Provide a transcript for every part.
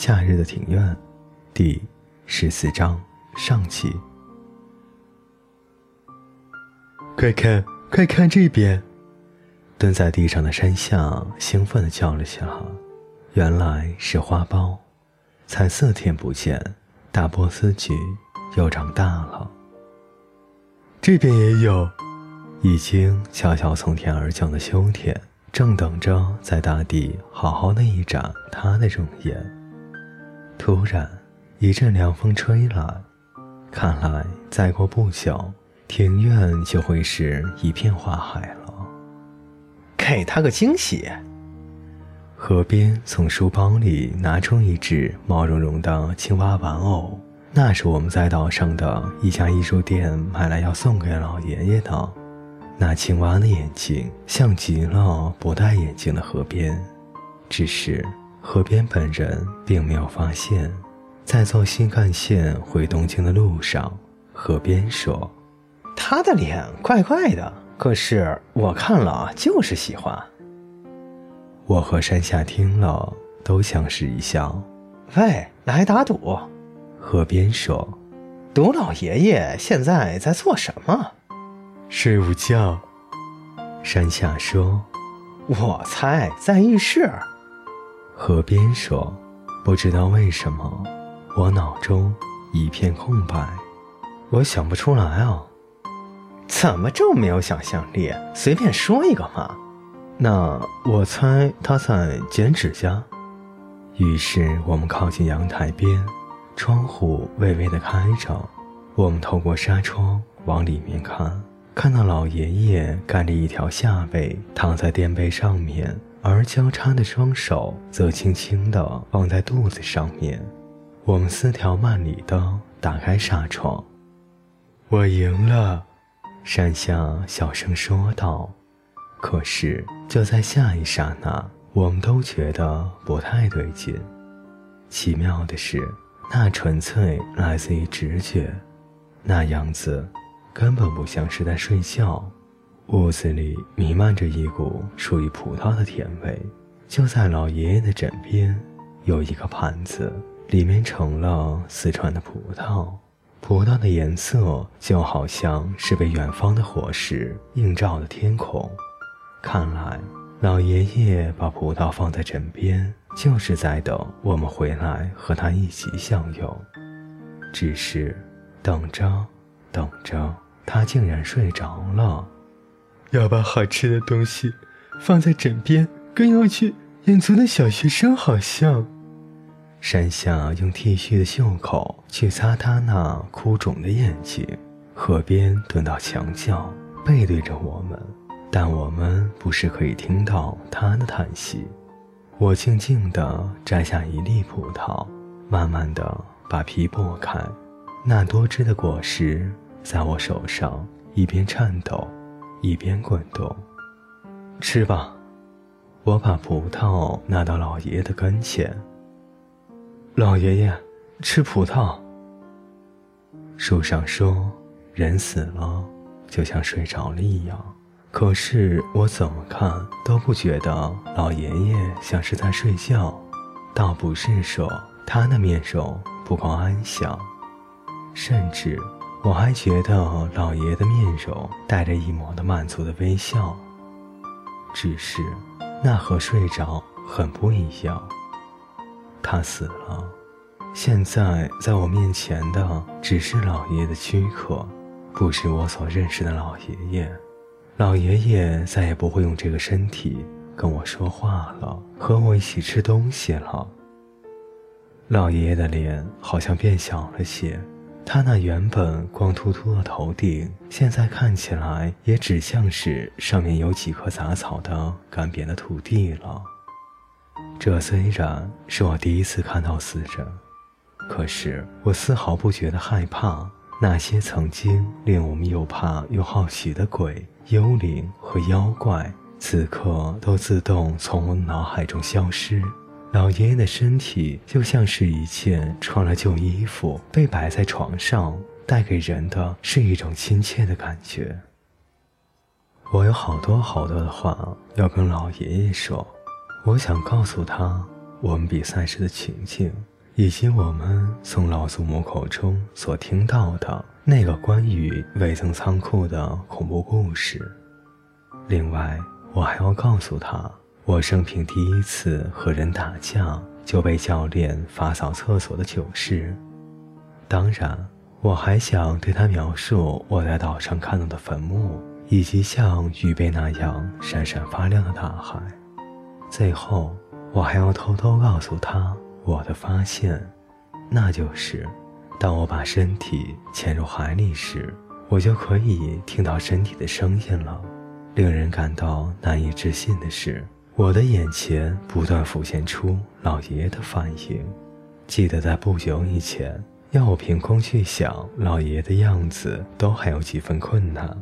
夏日的庭院，第十四章上集。快看，快看这边！蹲在地上的山下兴奋地叫了起来。原来是花苞，才四天不见，大波斯菊又长大了。这边也有，已经悄悄从天而降的秋天，正等着在大地好好的一展它的容颜。突然，一阵凉风吹来，看来再过不久，庭院就会是一片花海了。给他个惊喜！河边从书包里拿出一只毛茸茸的青蛙玩偶，那是我们在岛上的一家艺术店买来要送给老爷爷的。那青蛙的眼睛像极了不戴眼镜的河边，只是。河边本人并没有发现，在坐新干线回东京的路上，河边说：“他的脸怪怪的，可是我看了就是喜欢。”我和山下听了都相视一笑。喂，来打赌！河边说：“赌老爷爷现在在做什么？睡午觉。”山下说：“我猜在浴室。”河边说：“不知道为什么，我脑中一片空白，我想不出来啊。怎么这么没有想象力？随便说一个嘛。那我猜他在剪指甲。”于是我们靠近阳台边，窗户微微的开着，我们透过纱窗往里面看，看到老爷爷盖着一条下被躺在垫背上面。而交叉的双手则轻轻地放在肚子上面。我们丝条慢里的打开纱窗。我赢了，山下小声说道。可是就在下一刹那，我们都觉得不太对劲。奇妙的是，那纯粹来自于直觉，那样子根本不像是在睡觉。屋子里弥漫着一股属于葡萄的甜味。就在老爷爷的枕边，有一个盘子，里面盛了四川的葡萄。葡萄的颜色就好像是被远方的火石映照的天空。看来，老爷爷把葡萄放在枕边，就是在等我们回来和他一起享用。只是，等着，等着，他竟然睡着了。要把好吃的东西放在枕边，跟要去远足的小学生好像。山下用 T 恤的袖口去擦他那哭肿的眼睛，河边蹲到墙角，背对着我们，但我们不是可以听到他的叹息。我静静地摘下一粒葡萄，慢慢地把皮剥开，那多汁的果实在我手上一边颤抖。一边滚动，吃吧。我把葡萄拿到老爷爷的跟前。老爷爷，吃葡萄。树上说，人死了就像睡着了一样。可是我怎么看都不觉得老爷爷像是在睡觉，倒不是说他的面容不够安详，甚至。我还觉得老爷的面容带着一抹的满足的微笑，只是那和睡着很不一样。他死了，现在在我面前的只是老爷爷的躯壳，不是我所认识的老爷爷。老爷爷再也不会用这个身体跟我说话了，和我一起吃东西了。老爷爷的脸好像变小了些。他那原本光秃秃的头顶，现在看起来也只像是上面有几棵杂草的干瘪的土地了。这虽然是我第一次看到死人，可是我丝毫不觉得害怕。那些曾经令我们又怕又好奇的鬼、幽灵和妖怪，此刻都自动从我脑海中消失。老爷爷的身体就像是一件穿了旧衣服，被摆在床上，带给人的是一种亲切的感觉。我有好多好多的话要跟老爷爷说，我想告诉他，我们比赛时的情景，以及我们从老祖母口中所听到的那个关于未曾仓库的恐怖故事。另外，我还要告诉他，我生平第一次和人打架就被教练罚扫厕所的糗事。当然，我还想对他描述我在岛上看到的坟墓，以及像鱼贝那样闪闪发亮的大海。最后，我还要偷偷告诉他我的发现，那就是，当我把身体潜入海里时，我就可以听到身体的声音了。令人感到难以置信的是，我的眼前不断浮现出老爷爷的反应。记得在不久以前，要我凭空去想老爷爷的样子，都还有几分困难。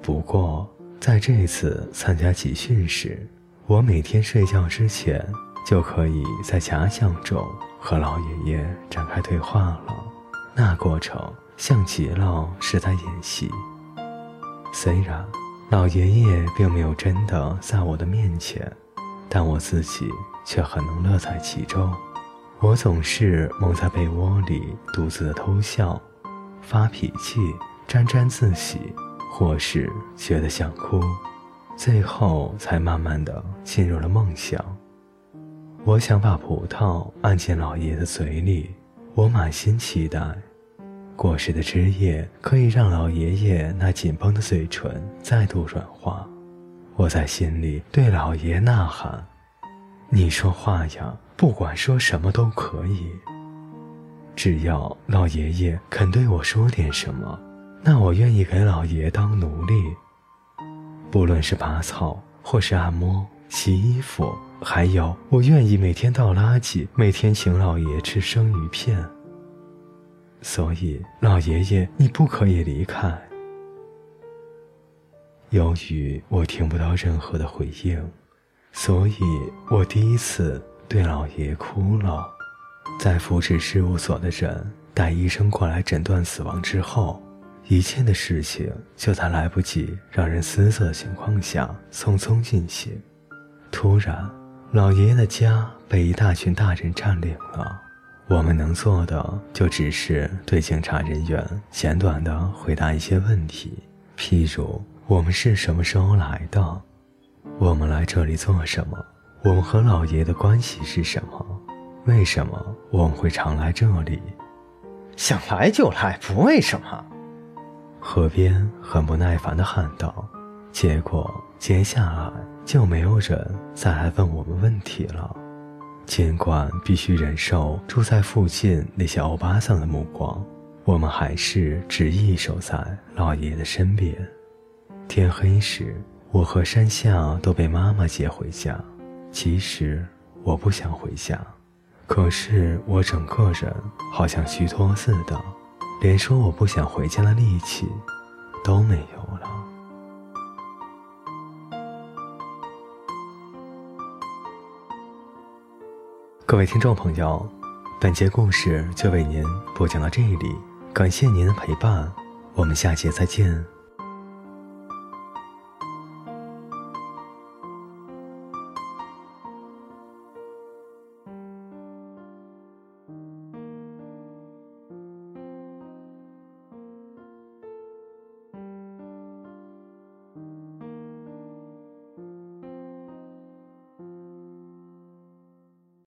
不过，在这次参加集训时，我每天睡觉之前就可以在假想中和老爷爷展开对话了。那过程像极了是在演戏。虽然老爷爷并没有真的在我的面前，但我自己却很能乐在其中。我总是蒙在被窝里独自偷笑、发脾气、沾沾自喜，或是觉得想哭。最后才慢慢的进入了梦乡。我想把葡萄按进老爷的嘴里，我满心期待，果实的汁液可以让老爷爷那紧绷的嘴唇再度软化。我在心里对老爷呐喊：“你说话呀，不管说什么都可以，只要老爷爷肯对我说点什么，那我愿意给老爷当奴隶。”不论是拔草，或是按摩、洗衣服，还有我愿意每天倒垃圾，每天请老爷吃生鱼片。所以，老爷爷，你不可以离开。由于我听不到任何的回应，所以我第一次对老爷爷哭了。在福祉事务所的人带医生过来诊断死亡之后。一切的事情就在来不及让人思索的情况下匆匆进行。突然，老爷爷的家被一大群大人占领了。我们能做的就只是对警察人员简短的回答一些问题，譬如我们是什么时候来的，我们来这里做什么，我们和老爷的关系是什么，为什么我们会常来这里？想来就来，不为什么。河边很不耐烦地喊道，结果接下来就没有人再来问我们问题了。尽管必须忍受住在附近那些欧巴桑的目光，我们还是执意守在老爷的身边。天黑时，我和山下都被妈妈接回家。其实我不想回家，可是我整个人好像虚脱似的。连说我不想回家的力气都没有了。各位听众朋友，本节故事就为您播讲到这里，感谢您的陪伴，我们下节再见。